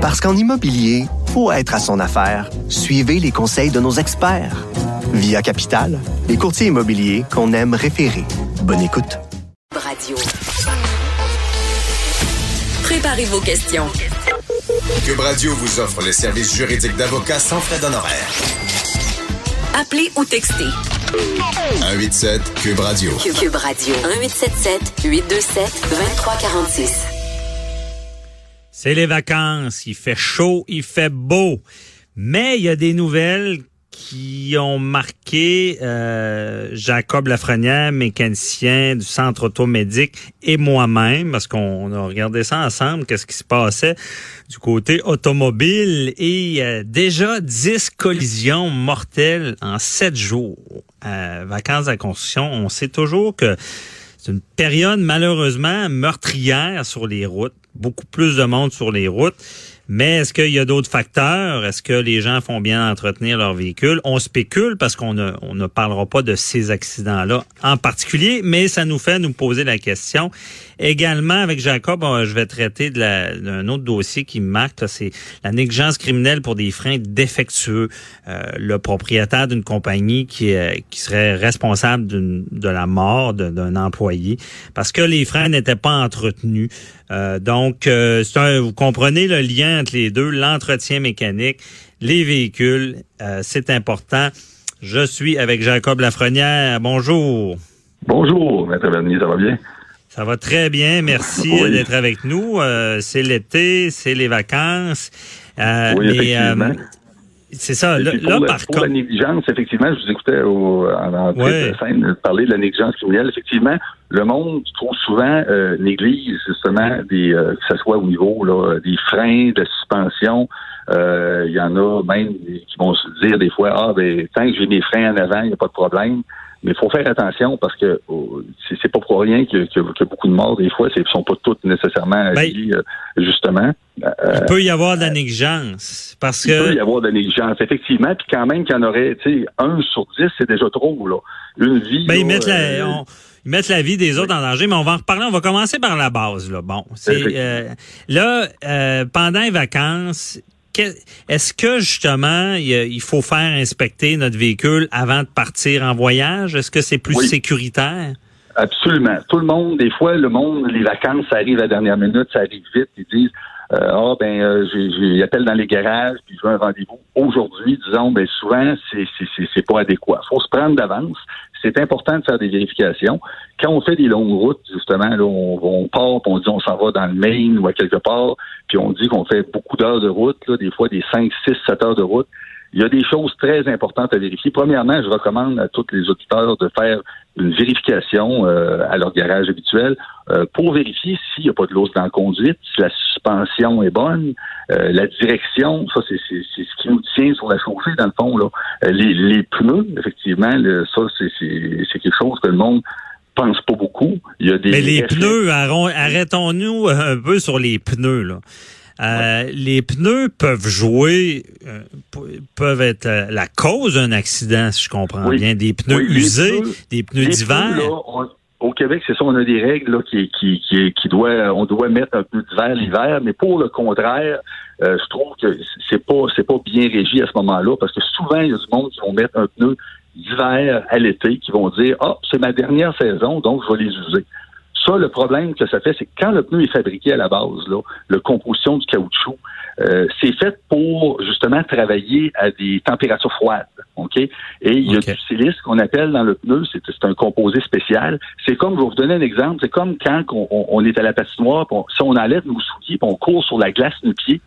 Parce qu'en immobilier, faut être à son affaire. Suivez les conseils de nos experts. Via Capital, les courtiers immobiliers qu'on aime référer. Bonne écoute. Radio. Préparez vos questions. Cube Radio vous offre les services juridiques d'avocats sans frais d'honoraires. Appelez ou textez. 187 Cube Radio. Cube Radio. 1877 827 2346. C'est les vacances, il fait chaud, il fait beau. Mais il y a des nouvelles qui ont marqué euh, Jacob Lafrenière, mécanicien du centre automédic, et moi-même, parce qu'on a regardé ça ensemble, qu'est-ce qui se passait du côté automobile. Et euh, déjà 10 collisions mortelles en 7 jours. Euh, vacances à construction, on sait toujours que c'est une période malheureusement meurtrière sur les routes beaucoup plus de monde sur les routes. Mais est-ce qu'il y a d'autres facteurs? Est-ce que les gens font bien entretenir leur véhicule? On spécule parce qu'on ne, ne parlera pas de ces accidents-là en particulier, mais ça nous fait nous poser la question. Également, avec Jacob, euh, je vais traiter d'un autre dossier qui me marque, c'est la négligence criminelle pour des freins défectueux. Euh, le propriétaire d'une compagnie qui, euh, qui serait responsable de la mort d'un employé parce que les freins n'étaient pas entretenus. donc, vous comprenez le lien entre les deux, l'entretien mécanique, les véhicules, euh, c'est important. Je suis avec Jacob Lafrenière. Bonjour. Bonjour, Maître Bernier, ça va bien? Ça va très bien, merci d'être avec nous. Euh, c'est l'été, c'est les vacances. Euh, oui, effectivement. C'est ça. Là, pour, par pour la négligence, effectivement, je vous écoutais au, en entrée de scène parler de la négligence criminelle. Effectivement, le monde trop souvent euh, néglige justement des euh, que ce soit au niveau là, des freins, de suspension. Euh, il y en a même qui vont se dire des fois Ah ben tant que j'ai mes freins en avant, il n'y a pas de problème. Mais il faut faire attention parce que oh, c'est pas pour rien qu'il y, a beaucoup de morts. Des fois, ce ne sont pas toutes nécessairement ben, liées, justement. il peut y avoir de la négligence. Parce il que... peut y avoir de la négligence, effectivement. Puis quand même qu'il y en aurait, tu sais, un sur dix, c'est déjà trop, là. Une vie. Ben, ils, mettent la, ils mettent la vie des autres en danger, mais on va en reparler. On va commencer par la base, là. Bon. C'est, euh, là, euh, pendant les vacances, est-ce que justement il faut faire inspecter notre véhicule avant de partir en voyage? Est-ce que c'est plus sécuritaire? Absolument. Tout le monde, des fois, le monde, les vacances, ça arrive à la dernière minute, ça arrive vite. Ils disent euh, ah ben euh, j'appelle dans les garages puis je veux un rendez-vous aujourd'hui disons. Ben souvent c'est c'est c'est pas adéquat. Faut se prendre d'avance. C'est important de faire des vérifications. Quand on fait des longues routes justement là on, part on dit on s'en va dans le Maine ou à quelque part puis on dit qu'on fait beaucoup d'heures de route là des fois des 5 6 7 heures de route il y a des choses très importantes à vérifier. Premièrement, je recommande à tous les auditeurs de faire une vérification euh, à leur garage habituel euh, pour vérifier s'il n'y a pas de l'os dans la conduite, si la suspension est bonne, euh, la direction, ça c'est ce qui nous tient sur la chaussée dans le fond. Là. Les, les pneus, effectivement, ça c'est quelque chose que le monde pense pas beaucoup. Il y a des Mais les pneus, arrêtons-nous un peu sur les pneus. Là. Euh, les pneus peuvent jouer, euh, peuvent être euh, la cause d'un accident, si je comprends bien. Des pneus usés, des pneus d'hiver. Au Québec, c'est ça, on a des règles là, qui, qui, qui, qui doit, on doit mettre un pneu d'hiver l'hiver, mais pour le contraire, je trouve que c'est pas c'est pas bien régi à ce moment-là, parce que souvent il y a du monde qui vont mettre un pneu d'hiver à l'été, qui vont dire ah c'est ma dernière saison, donc je vais les user. Ça, le problème que ça fait, c'est que quand le pneu est fabriqué à la base, là, le composition du caoutchouc, euh, c'est fait pour justement travailler à des températures froides. OK? Et il y a du silice qu'on appelle dans le pneu, c'est un composé spécial. C'est comme, je vais vous donner un exemple, c'est comme quand on, est à la patinoire, si on enlève nos souliers, on court sur la glace de pied,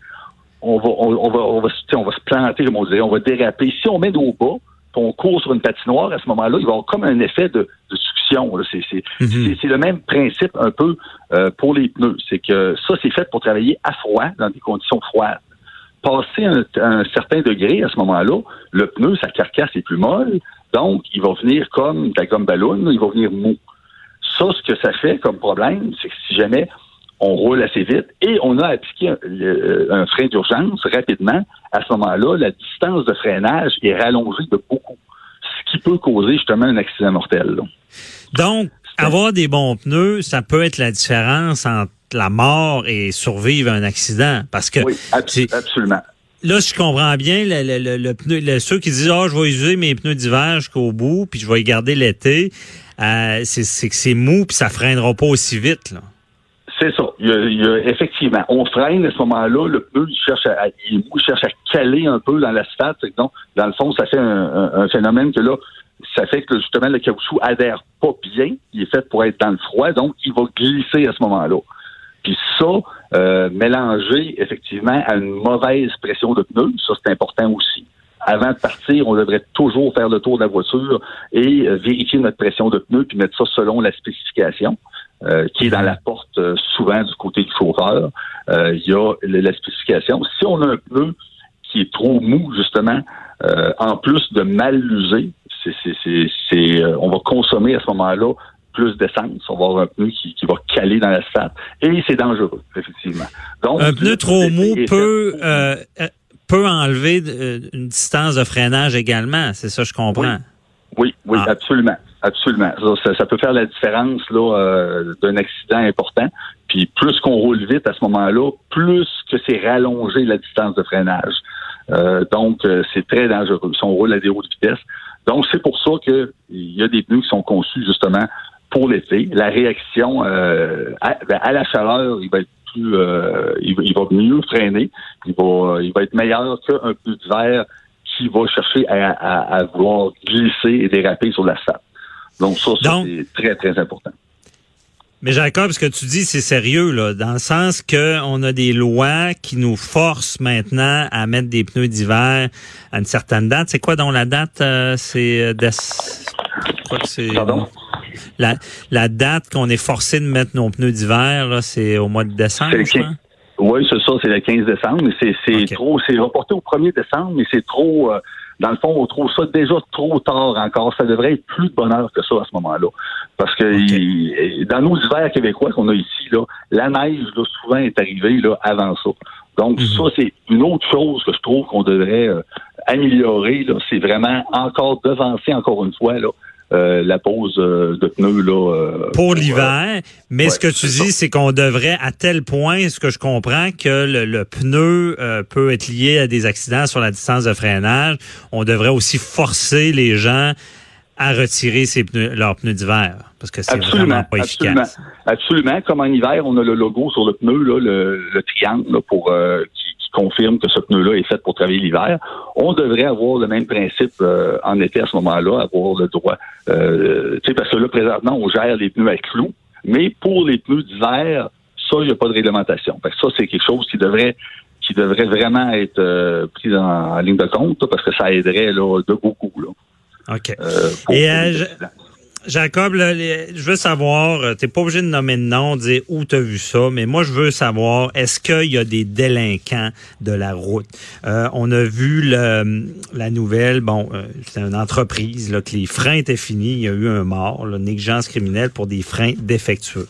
on va, on, va, on va, on va se planter, comme on dirait, on va déraper. Si on met nos bas, on court sur une patinoire, à ce moment-là, il va y avoir comme un effet de, de succion. Mhm. C'est le même principe un peu euh, pour les pneus. C'est que ça, c'est fait pour travailler à froid, dans des conditions froides. Passer un, un certain degré, à ce moment-là, le pneu, sa carcasse est plus molle, donc il va venir comme de la gomme ballon, il va venir mou. Ça, ce que ça fait comme problème, c'est que si jamais on roule assez vite et on a appliqué un, frein d'urgence rapidement. À ce moment-là, la distance de freinage est rallongée de beaucoup, ce qui peut causer justement un accident mortel. Donc, avoir des bons pneus, ça peut être la différence entre la mort et survivre à un accident. Parce que Oui, absolument. là, si je comprends bien, le, le- le- le pneu, le- ceux qui disent ah je vais user mes pneus d'hiver jusqu'au bout, puis je vais les garder l'été, euh, c'est c'est que c'est mou puis ça freinera pas aussi vite. Là. C'est ça. Il y, a, il y a- effectivement, on freine à ce moment-là. Le pneu, il cherche à, il, cherche à caler un peu dans l'asphalte. Donc, dans le fond, ça fait un, un- un phénomène que là, ça fait que justement le caoutchouc adhère pas bien. Il est fait pour être dans le froid, donc il va glisser à ce moment-là. Puis ça, euh, mélangé effectivement à une mauvaise pression de pneus, ça c'est important aussi. Avant de partir, on devrait toujours faire le tour de la voiture et euh, vérifier notre pression de pneus puis mettre ça selon la spécification euh, qui est dans la porte euh, souvent du côté du chauffeur. Euh, Il y a la spécification. Si on a un pneu qui est trop mou, justement, euh, en plus de mal l'user, c'est, euh, on va consommer à ce moment-là plus d'essence. On va avoir un pneu qui, qui va caler dans l'asphalte. Et c'est dangereux, effectivement. Donc, Un pneu trop mou peut peut enlever une distance de freinage également. C'est ça, je comprends. Oui, oui, Ah. absolument. Absolument. Ça, ça- peut faire la différence là euh, d'un accident important. Puis plus qu'on roule vite à ce moment-là, plus que c'est rallongé la distance de freinage. Euh, donc, euh, c'est très dangereux si on roule à des hautes vitesses. Donc, c'est pour ça que il y a des pneus qui sont conçus justement pour l'été. La réaction euh, à, ben, à la chaleur, il va être plus, euh, il, va- il va mieux freiner. Il va, il va être meilleur qu'un pneu d'hiver qui va chercher à, à, à vouloir glisser et déraper sur l'asphalte. Donc ça, ça Donc- c'est très, très important. Mais Jacob, ce que tu dis, c'est sérieux, là, dans le sens que on a des lois qui nous forcent maintenant à mettre des pneus d'hiver à une certaine date. C'est quoi donc la date? euh, c'est euh, déce- je crois que c'est? Pardon? la, la date qu'on est forcé de mettre nos pneus d'hiver, c'est au mois de décembre, C'est le je crois. 15. Oui, c'est ça, c'est le 15 décembre, mais c'est trop, c'est reporté au 1er décembre, mais c'est trop, euh, dans le fond, on trouve ça déjà trop tard encore. Ça devrait être plus de bonheur que ça à ce moment-là. Parce que il- dans nos hivers québécois qu'on a ici, là, la neige, là, souvent, est arrivée là, avant ça. Donc, Mhm. ça, c'est une autre chose que je trouve qu'on devrait euh, améliorer. là. C'est vraiment encore devancer, encore une fois, là, euh, la pose euh, de pneus. Là, euh, pour l'hiver. Mais ouais, ce que tu dis, c'est qu'on devrait, à tel point, ce que je comprends, que le, le pneu euh, peut être lié à des accidents sur la distance de freinage. On devrait aussi forcer les gens à retirer pneus, leurs pneus d'hiver, parce que c'est vraiment pas efficace. absolument. Comme en hiver, on a le logo sur le pneu, là, le, le triangle là, pour euh, confirme que ce pneu-là est fait pour travailler l'hiver. On devrait avoir le même principe euh, en été à ce moment-là, avoir le droit. Euh, tu sais, parce que là, présentement, on gère les pneus à clous, mais pour les pneus d'hiver, ça, il n'y a pas de réglementation. Fait que ça, c'est quelque chose qui devrait qui devrait vraiment être euh, pris en, en ligne de compte, parce que ça aiderait là, de beaucoup. Là, OK. euh, Et, Jacob, je veux savoir, euh, t'es pas obligé de nommer de nom, dire où t'as vu ça, mais moi je veux savoir, est-ce qu'il y a des délinquants de la route? Euh, on a vu la nouvelle, bon, euh, c'est une entreprise, là, que les freins étaient finis, il y a eu un mort, là, négligence criminelle pour des freins défectueux.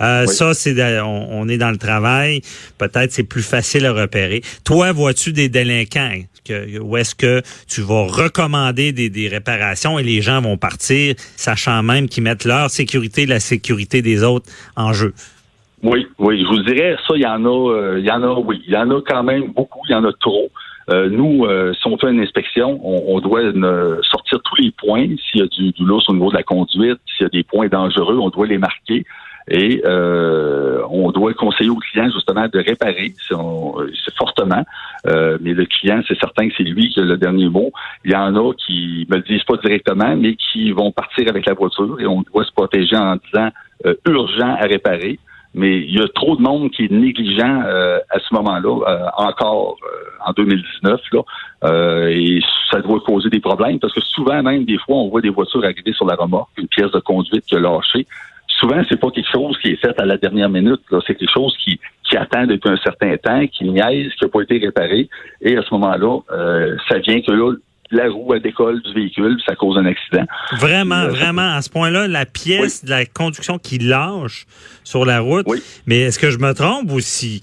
Euh, Oui. Ça, c'est on, on est dans le travail. Peut-être c'est plus facile à repérer. Toi, vois-tu des délinquants? Que, ou est-ce que tu vas recommander des, des réparations et les gens vont partir, sachant même qu'ils mettent leur sécurité, la sécurité des autres en jeu? Oui, oui, je vous dirais, ça, il y en a, euh, il y en a, oui, il y en a quand même beaucoup, il y en a trop. Euh, nous, euh, si on fait une inspection, on, on doit sortir tous les points. S'il y a du, du lousse au niveau de la conduite, s'il y a des points dangereux, on doit les marquer. Et euh, on doit conseiller au client justement de réparer, on- c'est fortement. Euh, mais le client, c'est certain que c'est lui qui a le dernier mot. Il y en a qui me le disent pas directement, mais qui vont partir avec la voiture et on doit se protéger en disant euh, urgent à réparer mais il y a trop de monde qui est négligent euh, à ce moment-là, euh, encore euh, en 2019, là, euh, et ça doit causer des problèmes parce que souvent même des fois on voit des voitures arriver sur la remorque, une pièce de conduite qui a lâché. Souvent c'est pas quelque chose qui est fait à la dernière minute, là. c'est quelque chose qui qui attend depuis un certain temps, qui niaise, qui n'a pas été réparé, et à ce moment-là, euh, ça vient que là la roue elle décolle du véhicule, ça cause un accident. Vraiment, Euh, vraiment, à ce point-là, la pièce de la conduction qui lâche sur la route. Oui. Mais est-ce que je me trompe ou si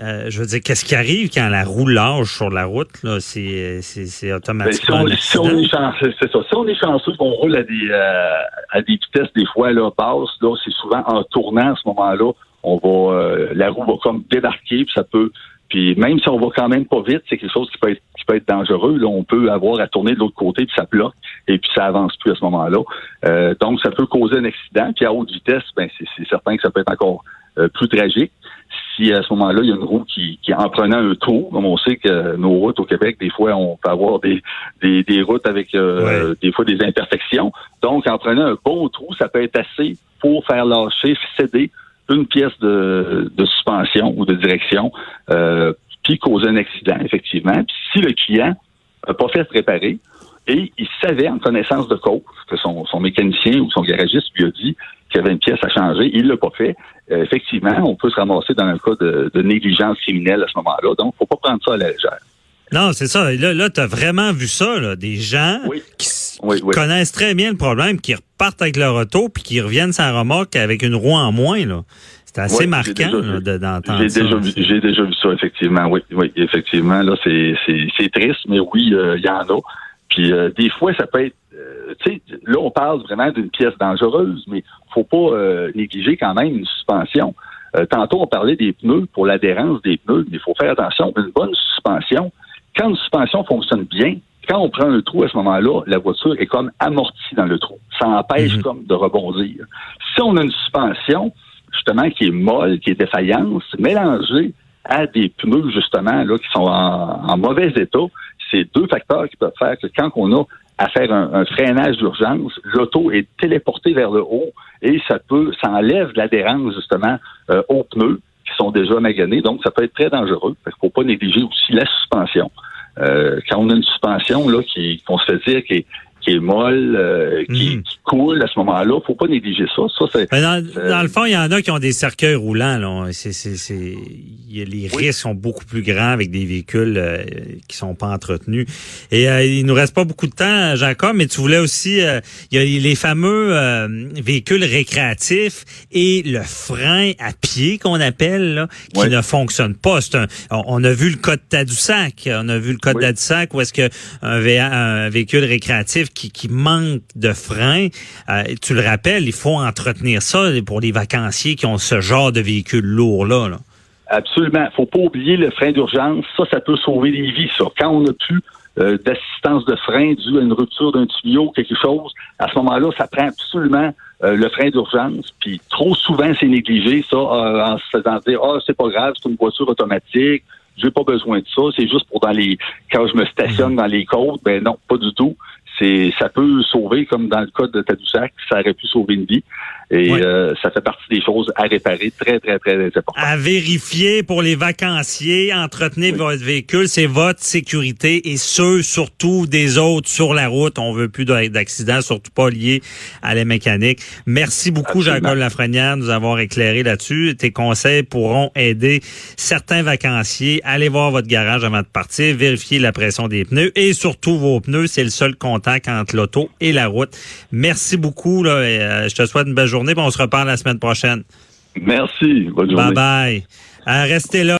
euh, je veux dire, qu'est-ce qui arrive quand la roue lâche sur la route? Là? C'est, Ben, automatiquement si, on, si on est chanceux, c'est ça. Si on est chanceux qu'on roule à des euh, à des vitesses des fois là basses, là, c'est souvent en tournant à ce moment-là, on va euh, la roue va comme débarquer, puis ça peut puis même si on va quand même pas vite, c'est quelque chose qui peut être qui peut être dangereux. Là, on peut avoir à tourner de l'autre côté, puis ça bloque, et puis ça avance plus à ce moment-là. Donc, ça peut causer un accident. Puis à haute vitesse, ben c'est, certain que ça peut être encore plus tragique. Si à ce moment-là, il y a une roue qui, qui en prenant un trou, comme on sait que nos routes au Québec, des fois, on peut avoir des, des, des routes avec euh, des fois des imperfections. Donc, en prenant un bon trou, ça peut être assez pour faire lâcher, céder une pièce de, de suspension ou de direction, euh, puis causer un accident, effectivement. Puis si le client n'a pas fait se réparer et il savait en connaissance de cause que son, son mécanicien ou son garagiste lui a dit qu'il y avait une pièce à changer, il l'a pas fait. Euh, effectivement, on peut se ramasser dans un cas de, de négligence criminelle à ce moment-là. Donc, faut pas prendre ça à la légère. Non, c'est ça. Et Là, là tu as vraiment vu ça, là, des gens Oui. qui, Oui, connaissent très bien le problème, qui repartent avec leur auto, puis qui reviennent sans remorque avec une roue en moins. là. C'est assez marquant d'entendre J'ai ça. déjà, vu, j'ai déjà vu ça, effectivement. Oui, oui, effectivement. Là, c'est, c'est, c'est triste, mais oui, euh, il y en a. Puis euh, des fois, ça peut être. euh, tu sais, là, on parle vraiment d'une pièce dangereuse, mais faut pas euh, négliger quand même une suspension. Euh, tantôt, on parlait des pneus pour l'adhérence des pneus, mais il faut faire attention. Une bonne suspension, quand une suspension fonctionne bien, quand on prend un trou à ce moment-là, la voiture est comme amortie dans le trou. Ça empêche Mhm. comme de rebondir. Si on a une suspension, justement, qui est molle, qui est défaillante, mélangée à des pneus, justement, là, qui sont en, en mauvais état, c'est deux facteurs qui peuvent faire que quand on a à faire un, freinage d'urgence, l'auto est téléportée vers le haut et ça peut, ça enlève l'adhérence, justement, euh, aux pneus qui sont déjà maganés. Donc, ça peut être très dangereux. Il ne faut pas négliger aussi la suspension. Euh, quand on a une suspension là qui qu'on se fait dire est, qui est molle, euh, qui, Mhm. qui coule à ce moment-là, faut pas négliger ça. Ça, c'est dans, Euh, dans le fond, il y en a qui ont des cercueils roulants. Là. C'est, c'est, c'est, il y a- les Oui. risques sont beaucoup plus grands avec des véhicules euh, qui sont pas entretenus. Et euh, il nous reste pas beaucoup de temps, Jacob, mais tu voulais aussi, euh, il y a les fameux euh, véhicules récréatifs et le frein à pied qu'on appelle, là, qui Oui. ne fonctionne pas. C'est un, on, a vu le cas de Tadoussac. On a vu le cas de Oui. Tadoussac où est-ce que un, VA un véhicule récréatif qui, qui manque de frein, euh, tu le rappelles, il faut entretenir ça pour les vacanciers qui ont ce genre de véhicule lourd-là. là. Absolument. faut pas oublier le frein d'urgence. Ça, ça peut sauver des vies, ça. Quand on n'a plus euh, d'assistance de frein due à une rupture d'un tuyau, quelque chose, à ce moment-là, ça prend absolument euh, le frein d'urgence. Puis trop souvent, c'est négligé, ça, euh, en se faisant dire Ah, c'est pas grave, c'est une voiture automatique, j'ai pas besoin de ça, c'est juste pour dans les quand je me stationne dans les côtes. Ben non, pas du tout. C'est ça peut sauver, comme dans le cas de Tadoussac, ça aurait pu sauver une vie. Et euh, ça fait partie des choses à réparer très, très, très importantes. À vérifier pour les vacanciers, entretenez Oui. votre véhicule, c'est votre sécurité et ceux surtout des autres sur la route. On veut plus d'a- d'accidents, surtout pas liés à la mécanique. Merci beaucoup. Jacob Lafrenière, de nous avoir éclairé là-dessus. Tes conseils pourront aider certains vacanciers. Allez voir votre garage avant de partir, vérifier la pression des pneus et surtout vos pneus. C'est le seul contact entre l'auto et la route. Merci beaucoup. Là, et, euh, je te souhaite une belle journée. Puis On se reparle la semaine prochaine. Merci. Bonne Bye journée. bye. Euh, restez là.